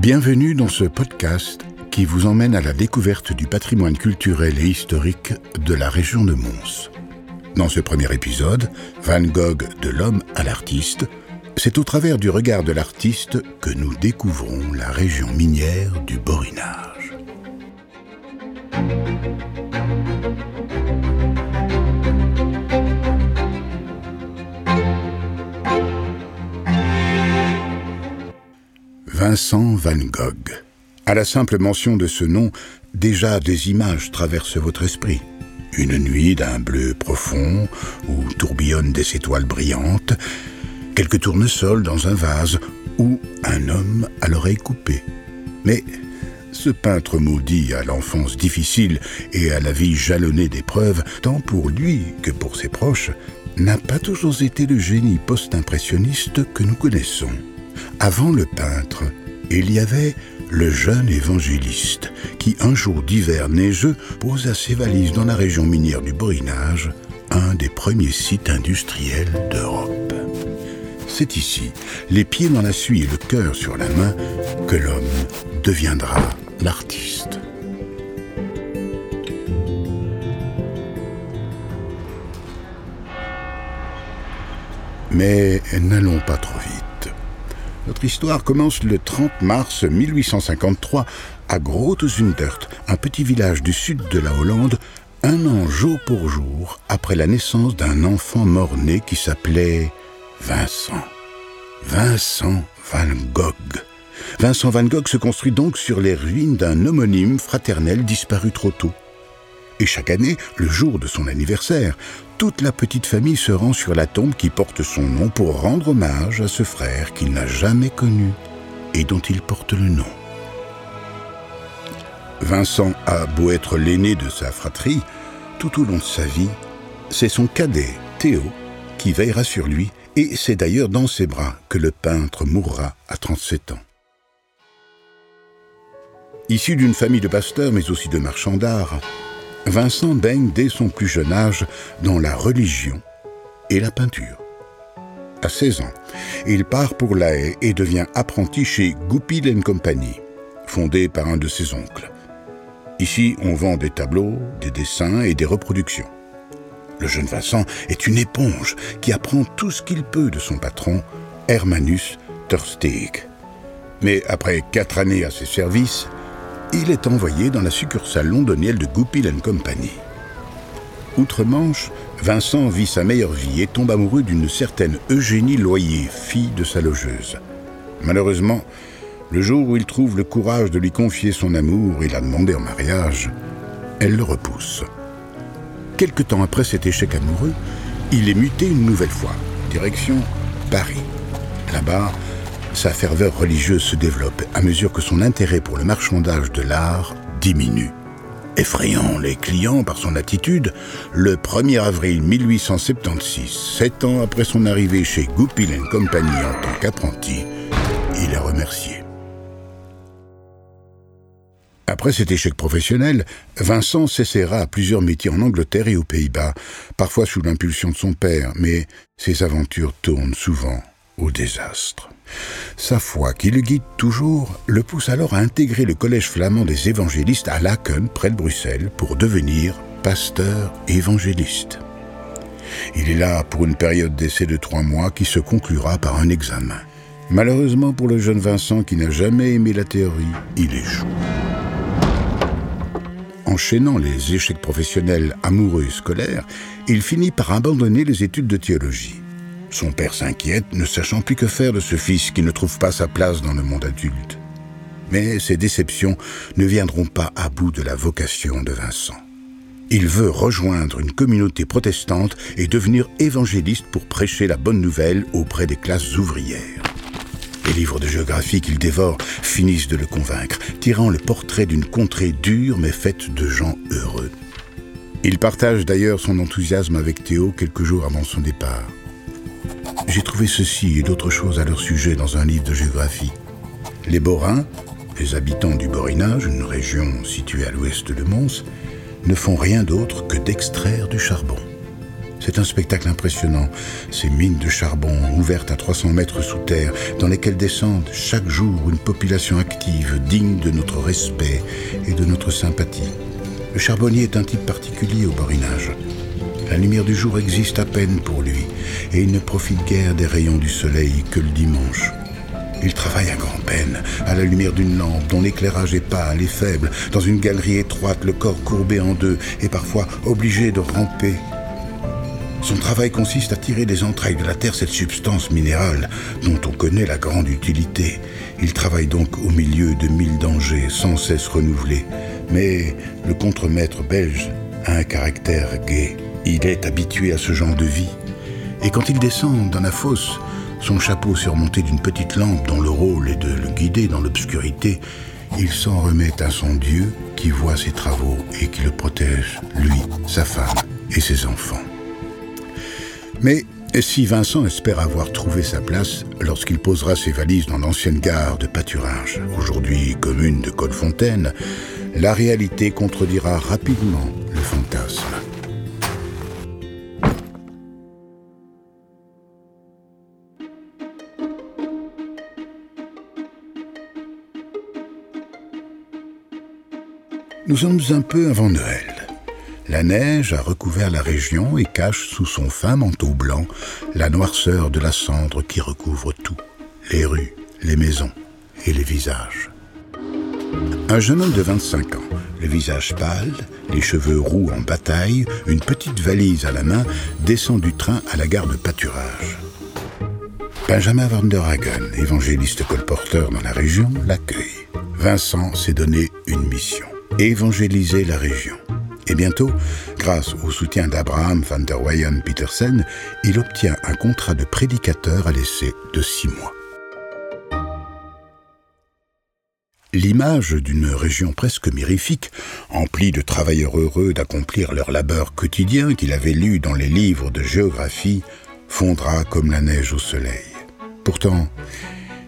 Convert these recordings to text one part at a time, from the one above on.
Bienvenue dans ce podcast qui vous emmène à la découverte du patrimoine culturel et historique de la région de Mons. Dans ce premier épisode, Van Gogh de l'homme à l'artiste, c'est au travers du regard de l'artiste que nous découvrons la région minière du Borinage. Vincent Van Gogh. À la simple mention de ce nom, déjà des images traversent votre esprit. Une nuit d'un bleu profond, où tourbillonnent des étoiles brillantes, quelques tournesols dans un vase, ou un homme à l'oreille coupée. Mais ce peintre maudit à l'enfance difficile et à la vie jalonnée d'épreuves, tant pour lui que pour ses proches, n'a pas toujours été le génie post-impressionniste que nous connaissons. Avant le peintre, il y avait le jeune évangéliste qui, un jour d'hiver neigeux, posa ses valises dans la région minière du Borinage, un des premiers sites industriels d'Europe. C'est ici, les pieds dans la suie et le cœur sur la main, que l'homme deviendra l'artiste. Mais n'allons pas trop vite. Notre histoire commence le 30 mars 1853 à Grote-Zundert, un petit village du sud de la Hollande, un an jour pour jour après la naissance d'un enfant mort-né qui s'appelait Vincent. Vincent Van Gogh. Vincent Van Gogh se construit donc sur les ruines d'un homonyme fraternel disparu trop tôt. Et chaque année, le jour de son anniversaire, toute la petite famille se rend sur la tombe qui porte son nom pour rendre hommage à ce frère qu'il n'a jamais connu et dont il porte le nom. Vincent a beau être l'aîné de sa fratrie, tout au long de sa vie, c'est son cadet, Théo, qui veillera sur lui, et c'est d'ailleurs dans ses bras que le peintre mourra à 37 ans. Issu d'une famille de pasteurs mais aussi de marchands d'art, Vincent baigne dès son plus jeune âge dans la religion et la peinture. À 16 ans, il part pour La Haye et devient apprenti chez Goupil Company, fondé par un de ses oncles. Ici, on vend des tableaux, des dessins et des reproductions. Le jeune Vincent est une éponge qui apprend tout ce qu'il peut de son patron, Hermanus Thurstig. Mais après quatre années à ses services, il est envoyé dans la succursale londonienne de Goupil Company. Outre-Manche, Vincent vit sa meilleure vie et tombe amoureux d'une certaine Eugénie Loyer, fille de sa logeuse. Malheureusement, le jour où il trouve le courage de lui confier son amour et la demander en mariage, elle le repousse. Quelque temps après cet échec amoureux, il est muté une nouvelle fois, direction Paris. Là-bas, sa ferveur religieuse se développe à mesure que son intérêt pour le marchandage de l'art diminue. Effrayant les clients par son attitude, le 1er avril 1876, sept ans après son arrivée chez Goupil Company en tant qu'apprenti, il est remercié. Après cet échec professionnel, Vincent s'essaiera à plusieurs métiers en Angleterre et aux Pays-Bas, parfois sous l'impulsion de son père, mais ses aventures tournent souvent au désastre. Sa foi, qui le guide toujours, le pousse alors à intégrer le collège flamand des évangélistes à Laken, près de Bruxelles, pour devenir pasteur évangéliste. Il est là pour une période d'essai de trois mois qui se conclura par un examen. Malheureusement pour le jeune Vincent qui n'a jamais aimé la théorie, il échoue. Enchaînant les échecs professionnels amoureux et scolaires, il finit par abandonner les études de théologie. Son père s'inquiète, ne sachant plus que faire de ce fils qui ne trouve pas sa place dans le monde adulte. Mais ces déceptions ne viendront pas à bout de la vocation de Vincent. Il veut rejoindre une communauté protestante et devenir évangéliste pour prêcher la bonne nouvelle auprès des classes ouvrières. Les livres de géographie qu'il dévore finissent de le convaincre, tirant le portrait d'une contrée dure mais faite de gens heureux. Il partage d'ailleurs son enthousiasme avec Théo quelques jours avant son départ. J'ai trouvé ceci et d'autres choses à leur sujet dans un livre de géographie. Les Borins, les habitants du Borinage, une région située à l'ouest de Mons, ne font rien d'autre que d'extraire du charbon. C'est un spectacle impressionnant. Ces mines de charbon ouvertes à 300 mètres sous terre, dans lesquelles descendent chaque jour une population active, digne de notre respect et de notre sympathie. Le charbonnier est un type particulier au borinage. La lumière du jour existe à peine pour lui, et il ne profite guère des rayons du soleil que le dimanche. Il travaille à grand-peine, à la lumière d'une lampe dont l'éclairage est pâle et faible, dans une galerie étroite, le corps courbé en deux et parfois obligé de ramper. Son travail consiste à tirer des entrailles de la terre cette substance minérale dont on connaît la grande utilité. Il travaille donc au milieu de mille dangers sans cesse renouvelés. Mais le contremaître belge a un caractère gai. Il est habitué à ce genre de vie. Et quand il descend dans la fosse, son chapeau surmonté d'une petite lampe dont le rôle est de le guider dans l'obscurité, il s'en remet à son Dieu qui voit ses travaux et qui le protège, lui, sa femme et ses enfants. Mais si Vincent espère avoir trouvé sa place lorsqu'il posera ses valises dans l'ancienne gare de pâturage, aujourd'hui commune de Colfontaine, la réalité contredira rapidement le fantasme. Nous sommes un peu avant Noël. La neige a recouvert la région et cache sous son fin manteau blanc la noirceur de la cendre qui recouvre tout, les rues, les maisons et les visages. Un jeune homme de 25 ans, le visage pâle, les cheveux roux en bataille, une petite valise à la main, descend du train à la gare de pâturage. Benjamin Van der Hagen, évangéliste colporteur dans la région, l'accueille. Vincent s'est donné une mission évangéliser la région. Et bientôt, grâce au soutien d'Abraham van der Weyen Petersen, il obtient un contrat de prédicateur à l'essai de six mois. L'image d'une région presque mirifique, emplie de travailleurs heureux d'accomplir leur labeur quotidien qu'il avait lu dans les livres de géographie, fondra comme la neige au soleil. Pourtant,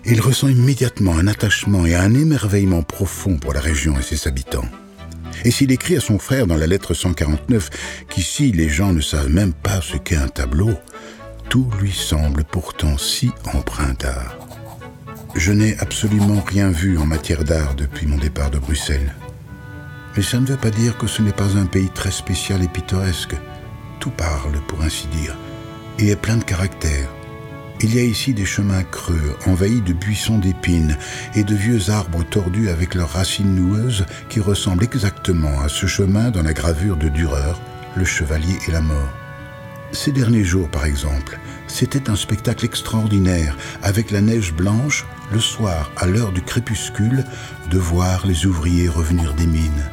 il ressent immédiatement un attachement et un émerveillement profond pour la région et ses habitants. Et s'il écrit à son frère dans la lettre 149 qu'ici les gens ne savent même pas ce qu'est un tableau, tout lui semble pourtant si empreint d'art. Je n'ai absolument rien vu en matière d'art depuis mon départ de Bruxelles. Mais ça ne veut pas dire que ce n'est pas un pays très spécial et pittoresque. Tout parle, pour ainsi dire, et est plein de caractère. Il y a ici des chemins creux, envahis de buissons d'épines et de vieux arbres tordus avec leurs racines noueuses qui ressemblent exactement à ce chemin dans la gravure de Dürer, Le Chevalier et la Mort. Ces derniers jours, par exemple, c'était un spectacle extraordinaire, avec la neige blanche, le soir, à l'heure du crépuscule, de voir les ouvriers revenir des mines.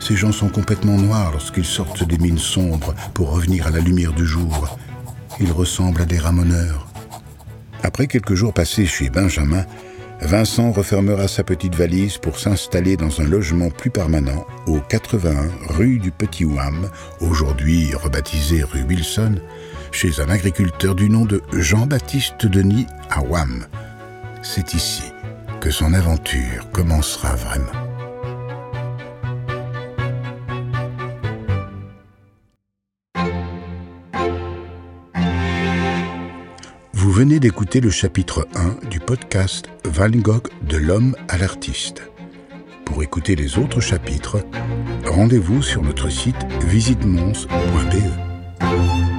Ces gens sont complètement noirs lorsqu'ils sortent des mines sombres pour revenir à la lumière du jour. Ils ressemblent à des ramoneurs. Après quelques jours passés chez Benjamin, Vincent refermera sa petite valise pour s'installer dans un logement plus permanent au 81 rue du Petit Ouam, aujourd'hui rebaptisé rue Wilson, chez un agriculteur du nom de Jean-Baptiste Denis à Ouam. C'est ici que son aventure commencera vraiment. Venez d'écouter le chapitre 1 du podcast Van Gogh de l'homme à l'artiste. Pour écouter les autres chapitres, rendez-vous sur notre site visitemons.be.